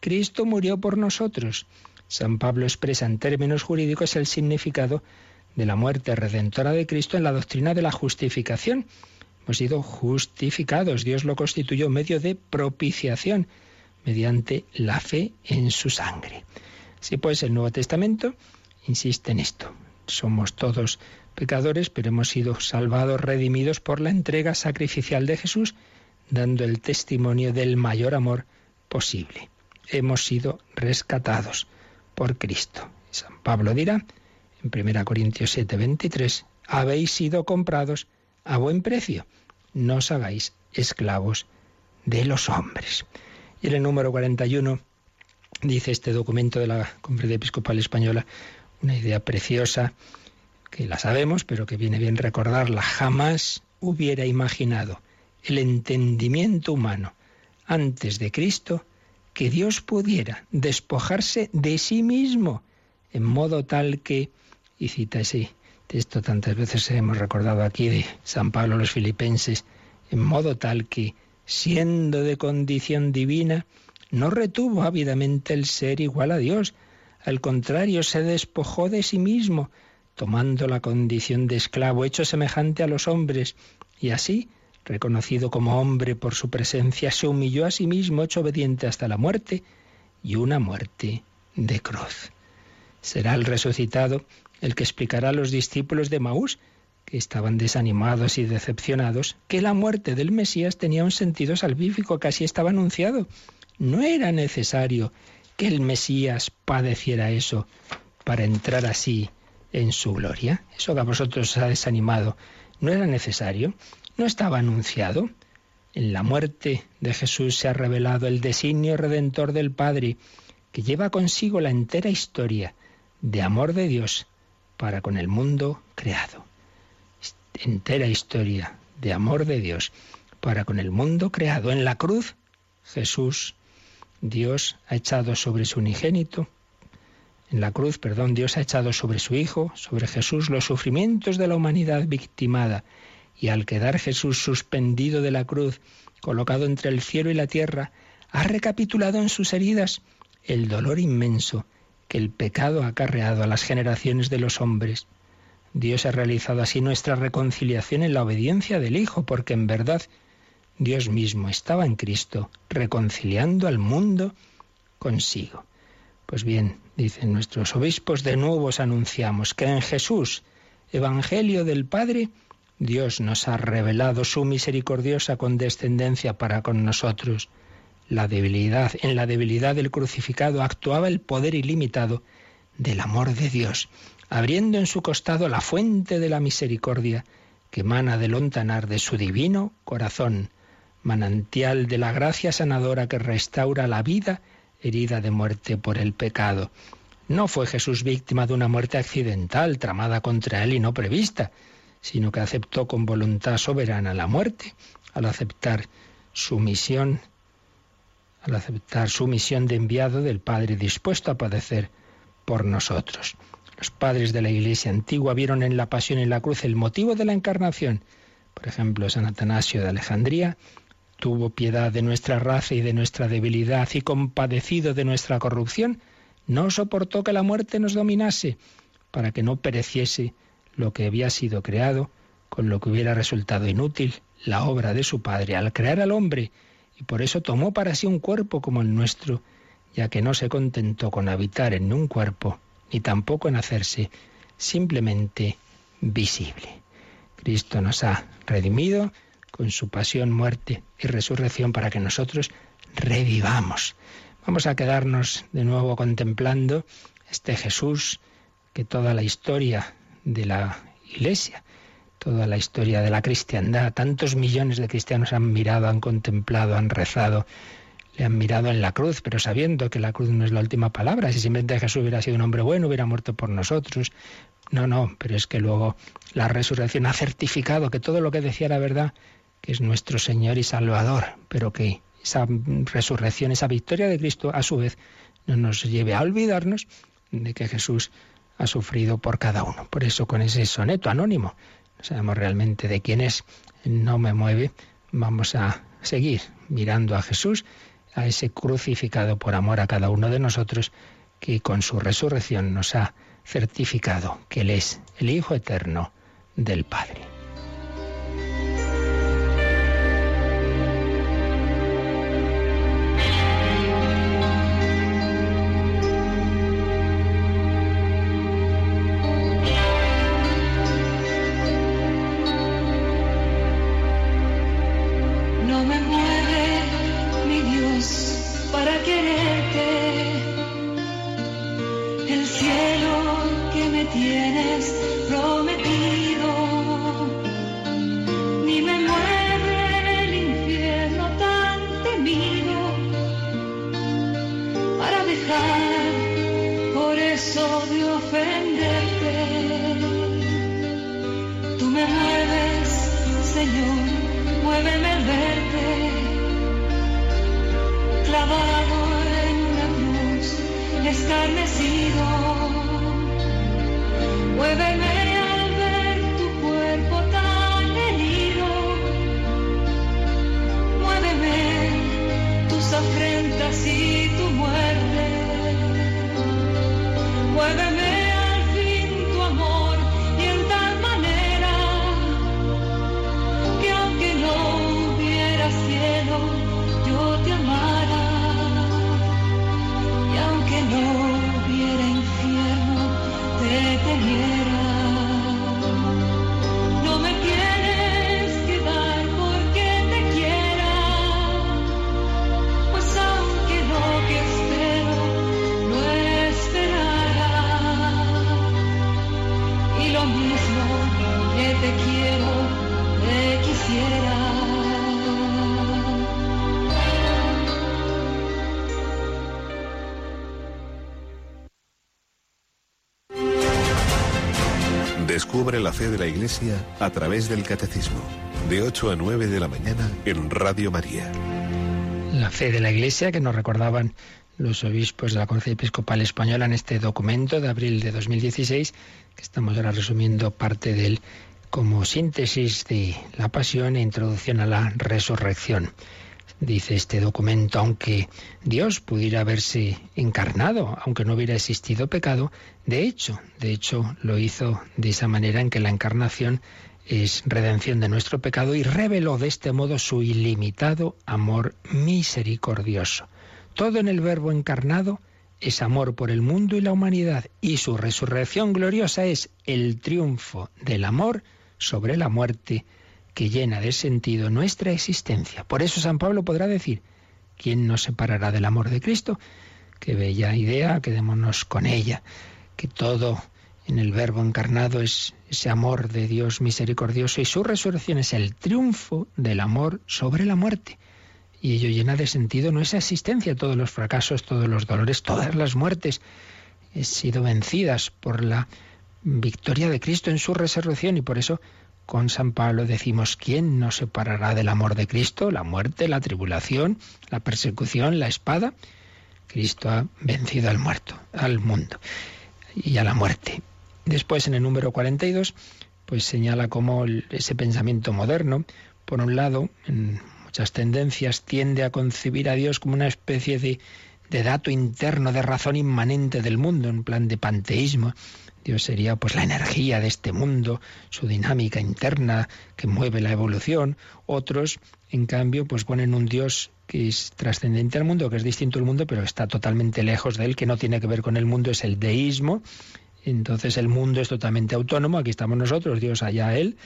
Cristo murió por nosotros. San Pablo expresa en términos jurídicos el significado de la muerte redentora de Cristo en la doctrina de la justificación hemos sido justificados. Dios lo constituyó medio de propiciación mediante la fe en su sangre. Así pues, el Nuevo Testamento insiste en esto. Somos todos pecadores, pero hemos sido salvados, redimidos por la entrega sacrificial de Jesús, dando el testimonio del mayor amor posible. Hemos sido rescatados por Cristo. San Pablo dirá en 1 Corintios 7, 23, habéis sido comprados a buen precio. No os hagáis esclavos de los hombres. Y en el número 41 dice este documento de la Conferencia Episcopal Española una idea preciosa que la sabemos, pero que viene bien recordarla. Jamás hubiera imaginado el entendimiento humano antes de Cristo que Dios pudiera despojarse de sí mismo en modo tal que, y cita ese esto tantas veces hemos recordado aquí de San Pablo a los filipenses, en modo tal que, siendo de condición divina, no retuvo ávidamente el ser igual a Dios, al contrario, se despojó de sí mismo, tomando la condición de esclavo, hecho semejante a los hombres, y así, reconocido como hombre por su presencia, se humilló a sí mismo, hecho obediente hasta la muerte, y una muerte de cruz. Será el resucitado el que explicará a los discípulos de Maús, que estaban desanimados y decepcionados, que la muerte del Mesías tenía un sentido salvífico que así estaba anunciado. No era necesario que el Mesías padeciera eso para entrar así en su gloria. Eso que a vosotros os ha desanimado, no era necesario, no estaba anunciado. En la muerte de Jesús se ha revelado el designio redentor del Padre, que lleva consigo la entera historia de amor de Dios para con el mundo creado. Entera historia de amor de Dios para con el mundo creado. En la cruz, Jesús, Dios ha echado sobre su unigénito, en la cruz, perdón, Dios ha echado sobre su Hijo, sobre Jesús, los sufrimientos de la humanidad victimada, y al quedar Jesús suspendido de la cruz, colocado entre el cielo y la tierra, ha recapitulado en sus heridas el dolor inmenso que el pecado ha acarreado a las generaciones de los hombres. Dios ha realizado así nuestra reconciliación en la obediencia del Hijo, porque en verdad Dios mismo estaba en Cristo, reconciliando al mundo consigo. Pues bien, dicen nuestros obispos, de nuevo os anunciamos que en Jesús, Evangelio del Padre, Dios nos ha revelado su misericordiosa condescendencia para con nosotros. La debilidad. En la debilidad del crucificado actuaba el poder ilimitado del amor de Dios, abriendo en su costado la fuente de la misericordia que emana del lontanar de su divino corazón, manantial de la gracia sanadora que restaura la vida herida de muerte por el pecado. No fue Jesús víctima de una muerte accidental, tramada contra él y no prevista, sino que aceptó con voluntad soberana la muerte al aceptar su misión, al aceptar su misión de enviado del Padre dispuesto a padecer por nosotros. Los padres de la Iglesia antigua vieron en la pasión y la cruz el motivo de la encarnación. Por ejemplo, San Atanasio de Alejandría tuvo piedad de nuestra raza y de nuestra debilidad y compadecido de nuestra corrupción, no soportó que la muerte nos dominase, para que no pereciese lo que había sido creado, con lo que hubiera resultado inútil la obra de su Padre al crear al hombre, y por eso tomó para sí un cuerpo como el nuestro, ya que no se contentó con habitar en un cuerpo, ni tampoco en hacerse simplemente visible. Cristo nos ha redimido con su pasión, muerte y resurrección para que nosotros revivamos. Vamos a quedarnos de nuevo contemplando este Jesús que toda la historia de la Iglesia, toda la historia de la cristiandad, tantos millones de cristianos han mirado, han contemplado, han rezado, le han mirado en la cruz, pero sabiendo que la cruz no es la última palabra. Si simplemente Jesús hubiera sido un hombre bueno, hubiera muerto por nosotros. No, no, pero es que luego la resurrección ha certificado que todo lo que decía era verdad, que es nuestro Señor y Salvador, pero que esa resurrección, esa victoria de Cristo, a su vez, no nos lleve a olvidarnos de que Jesús ha sufrido por cada uno. Por eso con ese soneto anónimo, sabemos realmente de quién es, no me mueve, vamos a seguir mirando a Jesús, a ese crucificado por amor a cada uno de nosotros, que con su resurrección nos ha certificado que Él es el Hijo eterno del Padre. Descubre la fe de la Iglesia a través del Catecismo, de 8 a 9 de la mañana en Radio María. La fe de la Iglesia que nos recordaban los obispos de la Conferencia Episcopal Española en este documento de abril de 2016, que estamos ahora resumiendo parte de él como síntesis de la pasión e introducción a la resurrección dice este documento, aunque Dios pudiera haberse encarnado, aunque no hubiera existido pecado, de hecho, de hecho lo hizo de esa manera en que la encarnación es redención de nuestro pecado y reveló de este modo su ilimitado amor misericordioso. Todo en el Verbo encarnado es amor por el mundo y la humanidad y su resurrección gloriosa es el triunfo del amor sobre la muerte que llena de sentido nuestra existencia. Por eso San Pablo podrá decir, ¿quién nos separará del amor de Cristo? Qué bella idea, quedémonos con ella, que todo en el Verbo encarnado es ese amor de Dios misericordioso y su resurrección es el triunfo del amor sobre la muerte. Y ello llena de sentido nuestra existencia, todos los fracasos, todos los dolores, todas las muertes han sido vencidas por la victoria de Cristo en su resurrección y por eso con San Pablo decimos, ¿quién nos separará del amor de Cristo? La muerte, la tribulación, la persecución, la espada. Cristo ha vencido al muerto, al mundo y a la muerte. Después, en el número 42, pues señala cómo ese pensamiento moderno, por un lado, en muchas tendencias, tiende a concebir a Dios como una especie de, de dato interno, de razón inmanente del mundo, en plan de panteísmo. Dios sería pues la energía de este mundo, su dinámica interna que mueve la evolución. Otros, en cambio, pues ponen un Dios que es trascendente al mundo, que es distinto al mundo, pero está totalmente lejos de él, que no tiene que ver con el mundo, es el deísmo, entonces el mundo es totalmente autónomo, aquí estamos nosotros, Dios allá Él,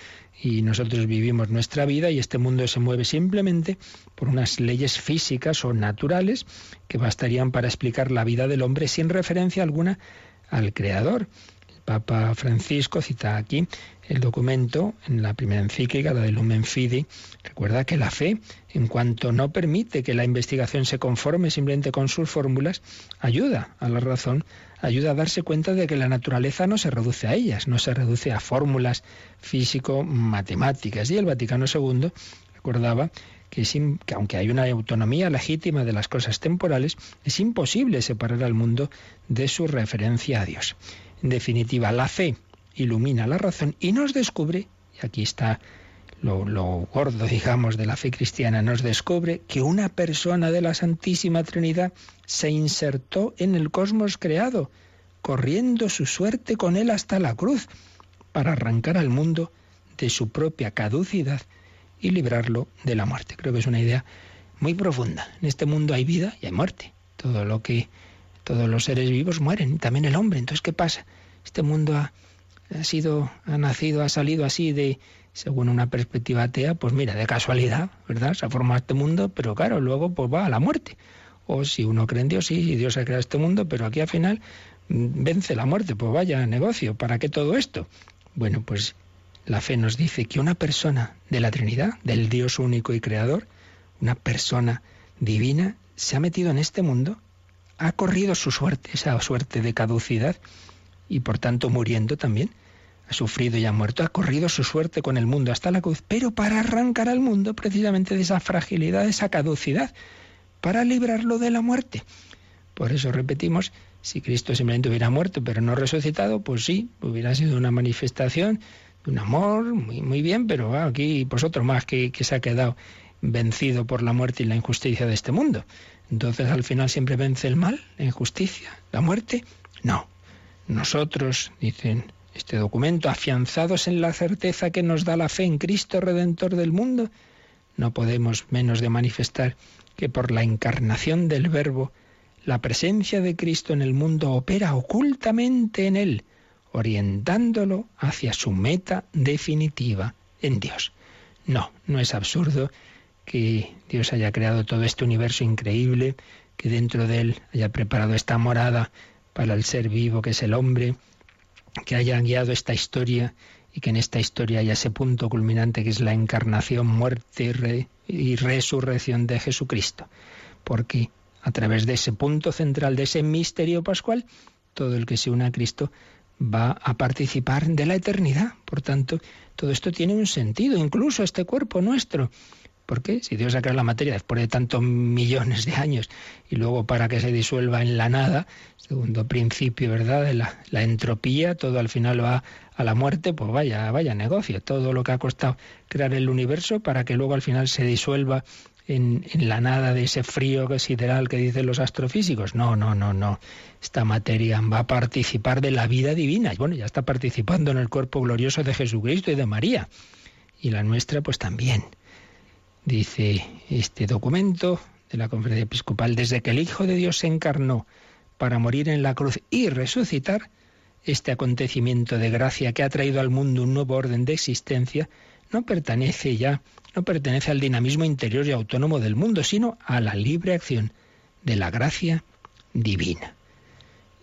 y nosotros vivimos nuestra vida y este mundo se mueve simplemente por unas leyes físicas o naturales que bastarían para explicar la vida del hombre sin referencia alguna al Creador. Papa Francisco cita aquí el documento en la primera encíclica, la de Lumen Fidei, recuerda que la fe, en cuanto no permite que la investigación se conforme simplemente con sus fórmulas, ayuda a la razón ayuda a darse cuenta de que la naturaleza no se reduce a ellas, no se reduce a fórmulas físico-matemáticas. Y el Vaticano II recordaba que, que, aunque hay una autonomía legítima de las cosas temporales, es imposible separar al mundo de su referencia a Dios. En definitiva, la fe ilumina la razón y nos descubre, y aquí está lo, lo, gordo, digamos, de la fe cristiana, nos descubre que una persona de la Santísima Trinidad se insertó en el cosmos creado, corriendo su suerte con él hasta la cruz, para arrancar al mundo de su propia caducidad y librarlo de la muerte. Creo que es una idea muy profunda. En este mundo hay vida y hay muerte. Todo lo que todos los seres vivos mueren, también el hombre. Entonces, ¿qué pasa? Este mundo ha, sido ha nacido, ha salido así de según una perspectiva atea, pues mira, de casualidad, ¿verdad? Se ha formado este mundo, pero claro, luego pues va a la muerte. O si uno cree en Dios, sí, Dios ha creado este mundo, pero aquí al final mm, vence la muerte, pues vaya negocio, ¿para qué todo esto? Bueno, pues la fe nos dice que una persona de la Trinidad, del Dios único y creador, una persona divina, se ha metido en este mundo, ha corrido su suerte, esa suerte de caducidad, y por tanto muriendo también, ha sufrido y ha muerto, ha corrido su suerte con el mundo hasta la cruz, pero para arrancar al mundo precisamente de esa fragilidad, de esa caducidad, para librarlo de la muerte. Por eso repetimos, si Cristo simplemente hubiera muerto pero no resucitado, pues sí, hubiera sido una manifestación de un amor, muy, muy bien, pero aquí pues otro más que, que se ha quedado vencido por la muerte y la injusticia de este mundo. Entonces al final siempre vence el mal, la injusticia, la muerte. No. Nosotros, dicen este documento, afianzados en la certeza que nos da la fe en Cristo Redentor del mundo, no podemos menos de manifestar que por la encarnación del Verbo, la presencia de Cristo en el mundo opera ocultamente en él, orientándolo hacia su meta definitiva en Dios. No, no es absurdo que Dios haya creado todo este universo increíble, que dentro de él haya preparado esta morada para el ser vivo que es el hombre, que haya guiado esta historia y que en esta historia haya ese punto culminante que es la encarnación, muerte y, resurrección de Jesucristo. Porque a través de ese punto central, de ese misterio pascual, todo el que se une a Cristo va a participar de la eternidad. Por tanto, todo esto tiene un sentido, incluso este cuerpo nuestro. Porque si Dios ha creado la materia después de tantos millones de años y luego para que se disuelva en la nada, segundo principio, ¿verdad? De la, entropía, todo al final va a la muerte, pues vaya, vaya negocio. Todo lo que ha costado crear el universo para que luego al final se disuelva en, en, la nada de ese frío sideral que dicen los astrofísicos. No, no, no, no. Esta materia va a participar de la vida divina. Y bueno, ya está participando en el cuerpo glorioso de Jesucristo y de María. Y la nuestra, pues también. Dice este documento de la Conferencia Episcopal, desde que el Hijo de Dios se encarnó para morir en la cruz y resucitar, este acontecimiento de gracia que ha traído al mundo un nuevo orden de existencia no pertenece ya, no pertenece al dinamismo interior y autónomo del mundo, sino a la libre acción de la gracia divina.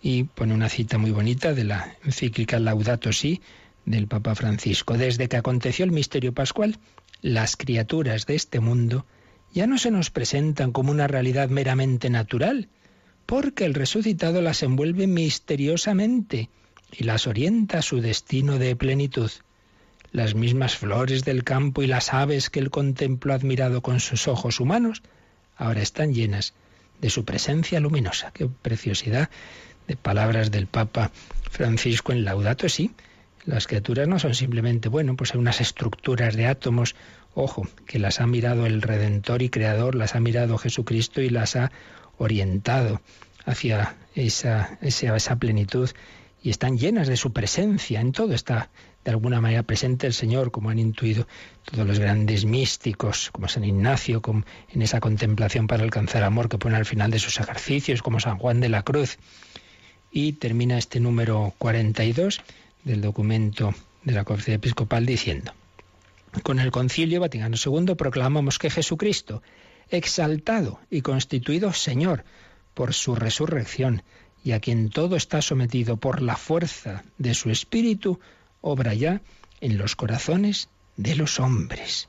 Y pone una cita muy bonita de la encíclica Laudato Si del Papa Francisco. Desde que aconteció el misterio pascual, las criaturas de este mundo ya no se nos presentan como una realidad meramente natural, porque el resucitado las envuelve misteriosamente y las orienta a su destino de plenitud. Las mismas flores del campo y las aves que él contempló admirado con sus ojos humanos, ahora están llenas de su presencia luminosa. Qué preciosidad de palabras del Papa Francisco en Laudato Si. Las criaturas no son simplemente, bueno, pues hay unas estructuras de átomos, ojo, que las ha mirado el Redentor y Creador, las ha mirado Jesucristo y las ha orientado hacia esa, esa, esa plenitud y están llenas de su presencia. En todo está de alguna manera presente el Señor, como han intuido todos los grandes místicos, como San Ignacio, en esa contemplación para alcanzar amor que pone al final de sus ejercicios, como San Juan de la Cruz. Y termina este número 42 del documento de la Conferencia Episcopal diciendo, con el Concilio Vaticano II proclamamos que Jesucristo, exaltado y constituido Señor por su resurrección, y a quien todo está sometido por la fuerza de su espíritu, obra ya en los corazones de los hombres.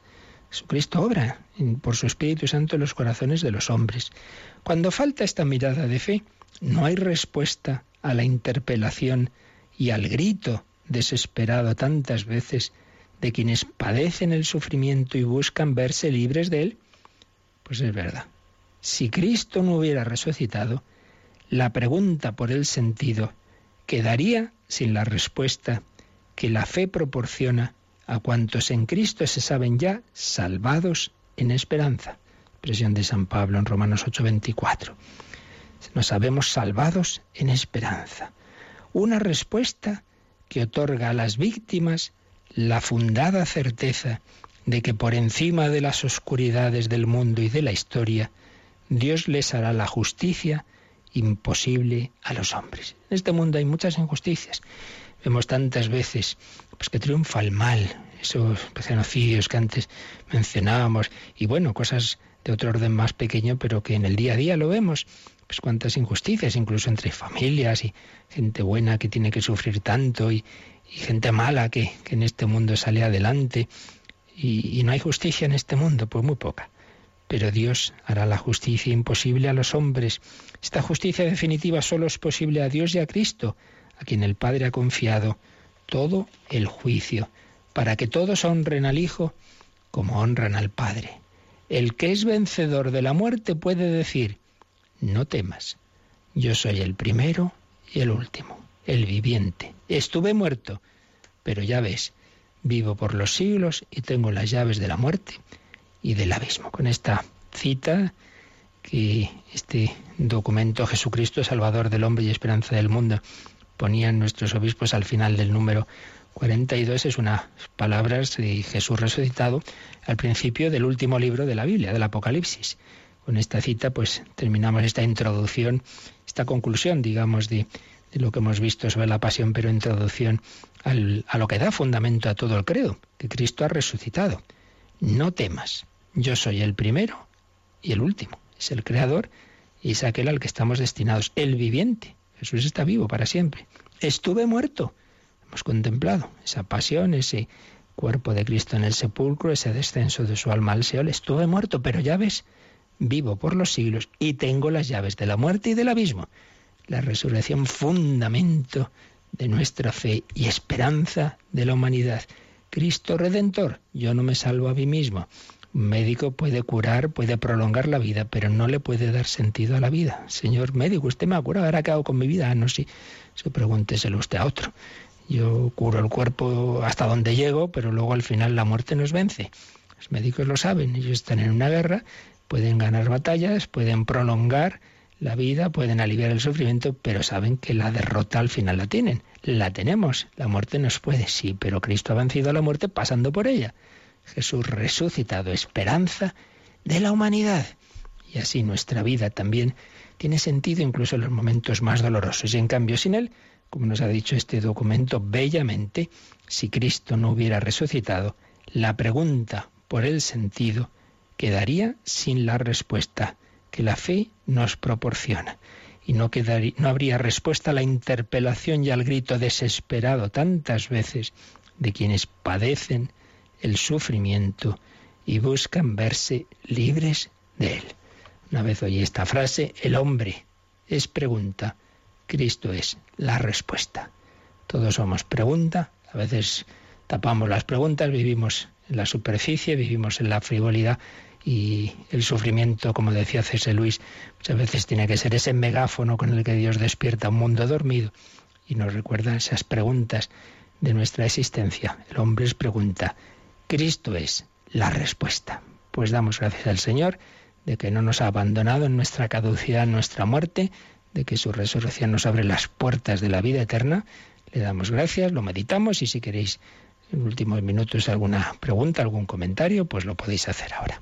Jesucristo obra por su Espíritu Santo en los corazones de los hombres. Cuando falta esta mirada de fe, no hay respuesta a la interpelación y al grito desesperado tantas veces de quienes padecen el sufrimiento y buscan verse libres de él. Pues es verdad. Si Cristo no hubiera resucitado, la pregunta por el sentido quedaría sin la respuesta que la fe proporciona a cuantos en Cristo se saben ya salvados en esperanza. Expresión de San Pablo en Romanos 8:24. Nos sabemos salvados en esperanza. Una respuesta que otorga a las víctimas la fundada certeza de que por encima de las oscuridades del mundo y de la historia, Dios les hará la justicia imposible a los hombres. En este mundo hay muchas injusticias. Vemos tantas veces pues, que triunfa el mal, esos genocidios que antes mencionábamos, y bueno, cosas de otro orden más pequeño, pero que en el día a día lo vemos. Pues cuántas injusticias, incluso entre familias y gente buena que tiene que sufrir tanto y, gente mala que, en este mundo sale adelante. y no hay justicia en este mundo, pues muy poca pero Dios hará la justicia imposible a los hombres. Esta justicia definitiva solo es posible a Dios y a Cristo, a quien el Padre ha confiado todo el juicio, para que todos honren al Hijo como honran al Padre. El que es vencedor de la muerte puede decir, no temas, yo soy el primero y el último, el viviente. Estuve muerto, pero ya ves, vivo por los siglos y tengo las llaves de la muerte y del abismo. Con esta cita que este documento Jesucristo, Salvador del hombre y esperanza del mundo, ponían nuestros obispos al final del número 42, es unas palabras de Jesús resucitado al principio del último libro de la Biblia, del Apocalipsis. Con esta cita, pues terminamos esta introducción, esta conclusión, digamos, de, de lo que hemos visto sobre la pasión, pero introducción al, a lo que da fundamento a todo el credo, que Cristo ha resucitado. No temas, yo soy el primero y el último. Es el creador y es aquel al que estamos destinados, el viviente. Jesús está vivo para siempre. Estuve muerto. Hemos contemplado esa pasión, ese cuerpo de Cristo en el sepulcro, ese descenso de su alma al Seol. Estuve muerto, pero ya ves, vivo por los siglos y tengo las llaves de la muerte y del abismo. La resurrección, fundamento de nuestra fe y esperanza de la humanidad. Cristo Redentor, yo no me salvo a mí mismo. Un médico puede curar, puede prolongar la vida, pero no le puede dar sentido a la vida. Señor médico, usted me ha curado, ahora qué con mi vida. Ah, no, sí, se pregúnteselo usted a otro. Yo curo el cuerpo hasta donde llego, pero luego al final la muerte nos vence. Los médicos lo saben, ellos están en una guerra, pueden ganar batallas, pueden prolongar la vida, pueden aliviar el sufrimiento, pero saben que la derrota al final la tienen. La tenemos, la muerte nos puede, sí, pero Cristo ha vencido a la muerte pasando por ella. Jesús resucitado, esperanza de la humanidad. Y así nuestra vida también tiene sentido incluso en los momentos más dolorosos. Y en cambio, sin Él, como nos ha dicho este documento bellamente, si Cristo no hubiera resucitado, La pregunta por el sentido quedaría sin la respuesta que la fe nos proporciona. Y no, quedaría, no habría respuesta a la interpelación y al grito desesperado tantas veces de quienes padecen el sufrimiento y buscan verse libres de él. Una vez oí esta frase, el hombre es pregunta, Cristo es la respuesta. Todos somos pregunta, a veces tapamos las preguntas, vivimos en la superficie, vivimos en la frivolidad y el sufrimiento, como decía C.S. Luis, muchas veces tiene que ser ese megáfono con el que Dios despierta un mundo dormido y nos recuerda esas preguntas de nuestra existencia. El hombre es pregunta, Cristo es la respuesta. Pues damos gracias al Señor de que no nos ha abandonado en nuestra caducidad, en nuestra muerte, de que su resurrección nos abre las puertas de la vida eterna. Le damos gracias, lo meditamos y si queréis en últimos minutos alguna pregunta, algún comentario, pues lo podéis hacer ahora.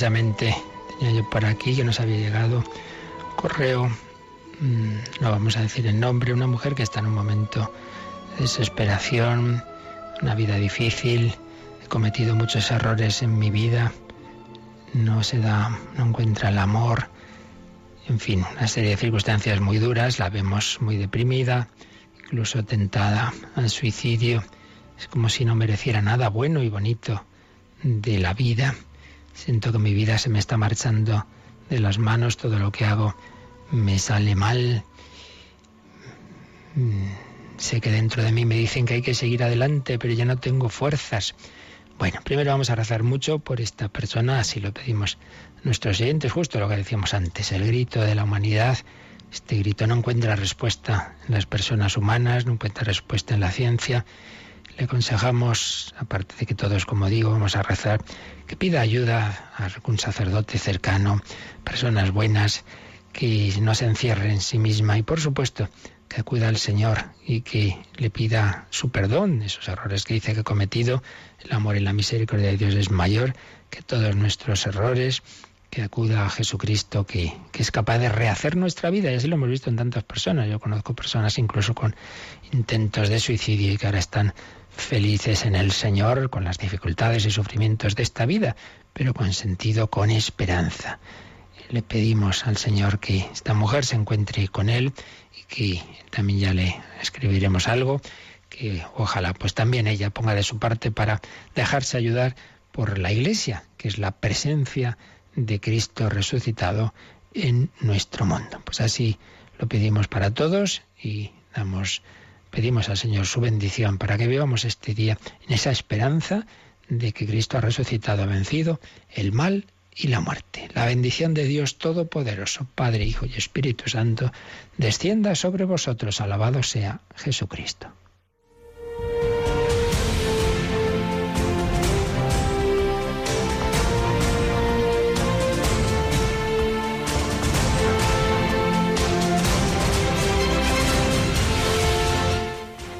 precisamente tenía yo por aquí que nos había llegado correo, mm, no vamos a decir el nombre, una mujer que está en un momento de desesperación, una vida difícil, he cometido muchos errores en mi vida, no se da, no encuentra el amor, en fin, una serie de circunstancias muy duras, la vemos muy deprimida, incluso tentada al suicidio, es como si no mereciera nada bueno y bonito de la vida. Siento que mi vida se me está marchando de las manos, todo lo que hago me sale mal. Mm, sé que dentro de mí me dicen que hay que seguir adelante, pero ya no tengo fuerzas. Bueno, primero vamos a rezar mucho por esta persona, así lo pedimos nuestros oyentes, justo lo que decíamos antes, el grito de la humanidad. Este grito no encuentra respuesta en las personas humanas, no encuentra respuesta en la ciencia. Le aconsejamos, aparte de que todos, como digo, vamos a rezar, que pida ayuda a algún sacerdote cercano, personas buenas, que no se encierre en sí misma y, por supuesto, que acuda al Señor y que le pida su perdón de esos errores que dice que ha cometido. El amor y la misericordia de Dios es mayor que todos nuestros errores, que acuda a Jesucristo, que, que, es capaz de rehacer nuestra vida. Y así lo hemos visto en tantas personas. Yo conozco personas incluso con intentos de suicidio y que ahora están felices en el Señor con las dificultades y sufrimientos de esta vida, pero con sentido, con esperanza. Le pedimos al Señor que esta mujer se encuentre con Él y que también ya le escribiremos algo, que ojalá pues también ella ponga de su parte para dejarse ayudar por la Iglesia, que es la presencia de Cristo resucitado en nuestro mundo. Pues así lo pedimos para todos y damos pedimos al Señor su bendición para que vivamos este día en esa esperanza de que Cristo ha resucitado, ha vencido el mal y la muerte. La bendición de Dios Todopoderoso, Padre, Hijo y Espíritu Santo, descienda sobre vosotros. Alabado sea Jesucristo.